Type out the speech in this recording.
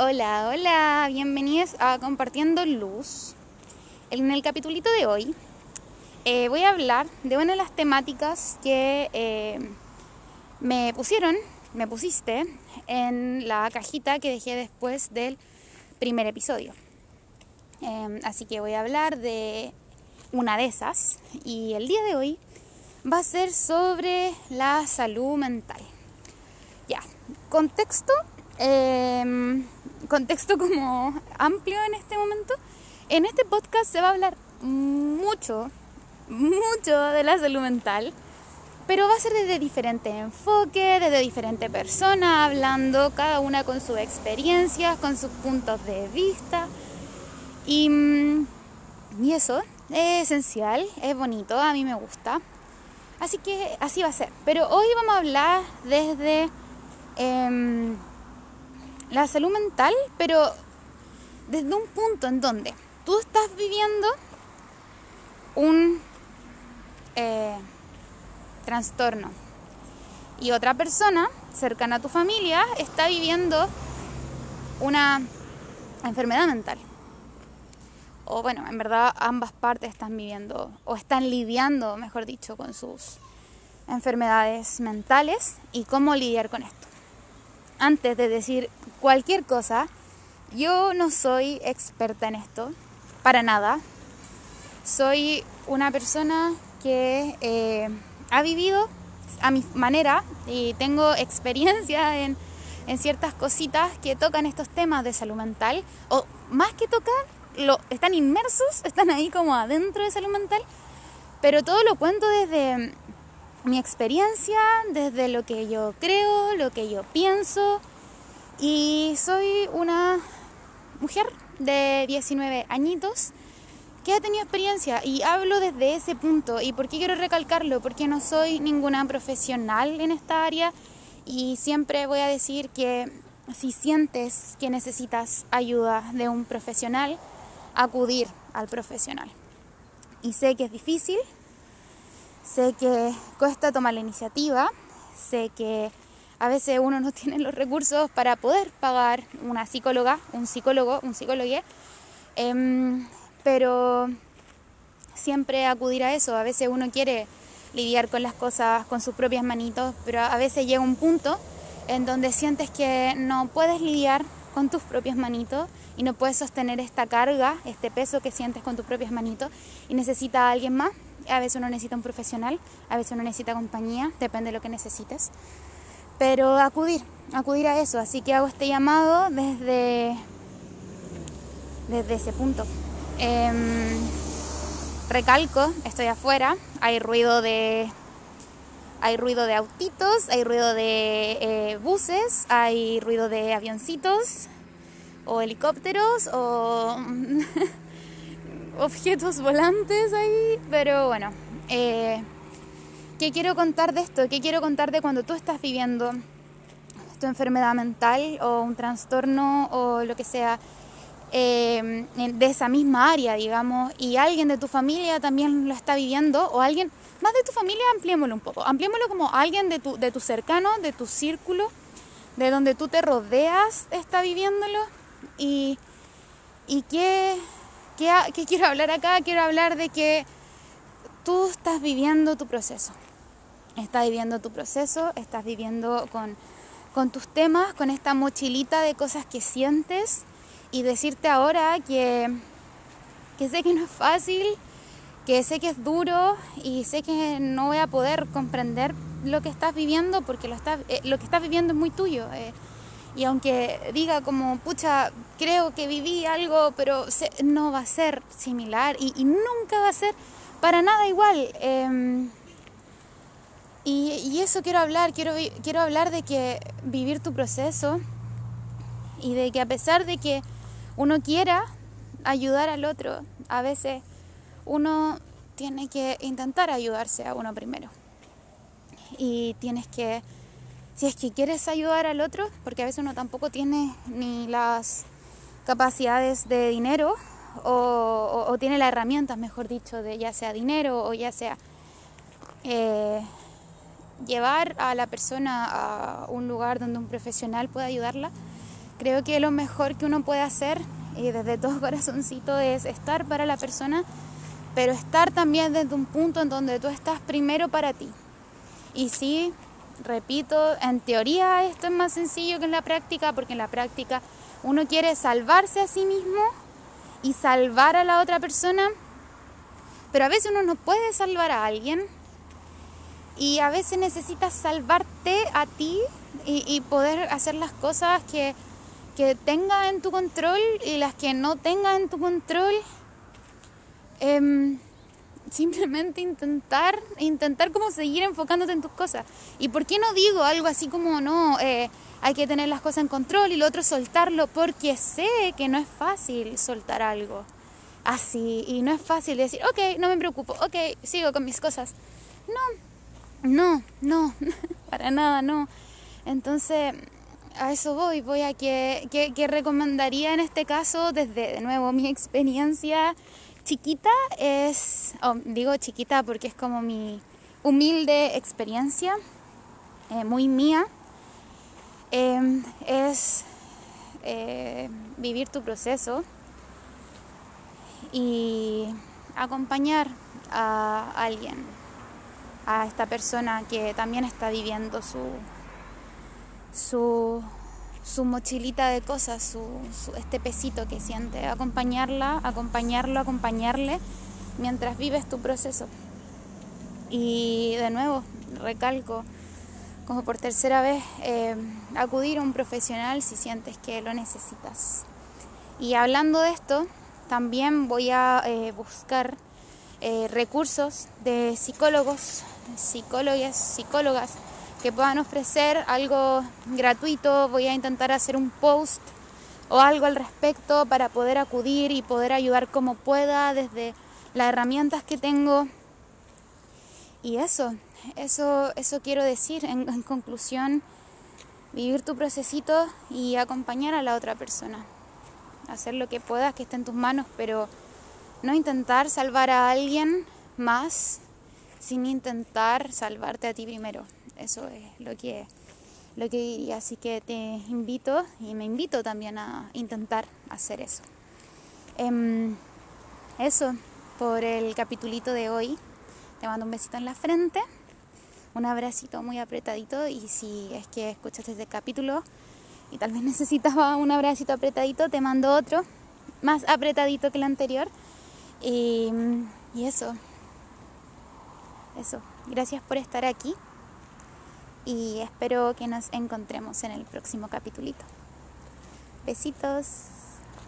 Hola, hola, bienvenidos a Compartiendo Luz. En el capitulito de hoy eh, voy a hablar de una de las temáticas que eh, me pusieron, me pusiste en la cajita que dejé después del primer episodio. Em, así que voy a hablar de una de esas y el día de hoy va a ser sobre la salud mental. Ya, contexto, em, contexto como amplio en este momento. En este podcast se va a hablar mucho, mucho de la salud mental, pero va a ser desde diferente enfoque, desde diferente persona, hablando cada una con sus experiencias, con sus puntos de vista. Y, mm, y eso es esencial, es bonito, a mí me gusta. Así que así va a ser. Pero hoy vamos a hablar desde em, la salud mental, pero desde un punto en donde tú estás viviendo un eh, trastorno y otra persona cercana a tu familia está viviendo una enfermedad mental o bueno, en verdad ambas partes están viviendo o están lidiando, mejor dicho, con sus enfermedades mentales y cómo lidiar con esto. Antes de decir cualquier cosa, yo no soy experta en esto, para nada. Soy una persona que eh, ha vivido a mi manera y tengo experiencia en, en ciertas cositas que tocan estos temas de salud mental, o más que tocar, están inmersos, están ahí como adentro de salud mental, pero todo lo cuento desde mi experiencia, desde lo que yo creo, lo que yo pienso, y soy una mujer de 19 añitos que ha tenido experiencia y hablo desde ese punto. ¿Y por qué quiero recalcarlo? Porque no soy ninguna profesional en esta área y siempre voy a decir que si sientes que necesitas ayuda de un profesional, acudir al profesional. Y sé que es difícil, sé que cuesta tomar la iniciativa, sé que a veces uno no tiene los recursos para poder pagar una psicóloga, un psicólogo, un psicólogo, em, pero siempre acudir a eso. A veces uno quiere lidiar con las cosas con sus propias manitos, pero a veces llega un punto en donde sientes que no puedes lidiar con tus propias manitos y no puedes sostener esta carga, este peso que sientes con tus propias manitos y necesita a alguien más. A veces uno necesita un profesional, a veces uno necesita compañía, depende de lo que necesites. Pero acudir, acudir a eso. Así que hago este llamado desde, desde ese punto. Em, recalco, estoy afuera, hay ruido de hay ruido de autitos, hay ruido de eh, buses, hay ruido de avioncitos, o helicópteros o objetos volantes ahí, pero bueno, eh, ¿qué quiero contar de esto? ¿Qué quiero contar de cuando tú estás viviendo tu enfermedad mental o un trastorno o lo que sea eh, de esa misma área, digamos, y alguien de tu familia también lo está viviendo o alguien más de tu familia, ampliémoslo un poco, ampliémoslo como alguien de tu, de tu cercano, de tu círculo, de donde tú te rodeas está viviéndolo y, y qué, quiero hablar acá? Quiero hablar de que tú estás viviendo tu proceso. Estás viviendo tu proceso, estás viviendo con, tus temas, con esta mochilita de cosas que sientes y decirte ahora que, sé que no es fácil, que sé que es duro y sé que no voy a poder comprender lo que estás viviendo porque lo, eh, que estás viviendo es muy tuyo. Eh, y aunque diga como, pucha, creo que viví algo, pero no va a ser similar y, nunca va a ser para nada igual. Em, y, eso quiero hablar, quiero, quiero hablar de que vivir tu proceso y de que a pesar de que uno quiera ayudar al otro, a veces uno tiene que intentar ayudarse a uno primero. Y tienes que si es que quieres ayudar al otro, porque a veces uno tampoco tiene ni las capacidades de dinero o, tiene las herramientas, mejor dicho, de ya sea dinero o ya sea eh, llevar a la persona a un lugar donde un profesional pueda ayudarla, Creo que lo mejor que uno puede hacer, y desde todo corazoncito, es estar para la persona, pero estar también desde un punto en donde tú estás primero para ti. Y sí, repito, en teoría esto es más sencillo que en la práctica, porque en la práctica uno quiere salvarse a sí mismo y salvar a la otra persona, pero a veces uno no puede salvar a alguien y a veces necesitas salvarte a ti y, poder hacer las cosas que, que tenga en tu control y las que no tenga en tu control. Em, simplemente intentar, intentar como seguir enfocándote en tus cosas. ¿Y por qué no digo algo así como, no, eh, hay que tener las cosas en control y lo otro soltarlo? Porque sé que no es fácil soltar algo así y no es fácil decir, ok, no me preocupo, ok, sigo con mis cosas. No, no, no, para nada, no. Entonces, a eso voy, voy a que, que recomendaría en este caso, desde de nuevo mi experiencia chiquita es, oh, digo chiquita porque es como mi humilde experiencia, eh, muy mía, em, es eh, vivir tu proceso y acompañar a alguien, a esta persona que también está viviendo su, su su mochilita de cosas, su, este pesito que siente, acompañarla, acompañarlo, acompañarle mientras vives tu proceso. Y de nuevo, recalco, como por tercera vez, eh, acudir a un profesional si sientes que lo necesitas. Y hablando de esto, también voy a eh, buscar eh, recursos de psicólogos, psicólogas, psicólogas que puedan ofrecer algo gratuito. Voy a intentar hacer un post o algo al respecto para poder acudir y poder ayudar como pueda desde las herramientas que tengo. Y eso, eso, eso quiero decir en, en conclusión, vivir tu procesito y acompañar a la otra persona. Hacer lo que puedas que esté en tus manos, pero no intentar salvar a alguien más sin intentar salvarte a ti primero. Eso es lo que, lo que diría. Así que te invito y me invito también a intentar hacer eso. Em, eso por el capitulito de hoy. Te mando un besito en la frente, un abracito muy apretadito y si es que escuchaste este capítulo y tal vez necesitaba un abracito apretadito, te mando otro más apretadito que el anterior. Y, y eso, eso. Gracias por estar aquí y espero que nos encontremos en el próximo capitulito. Besitos.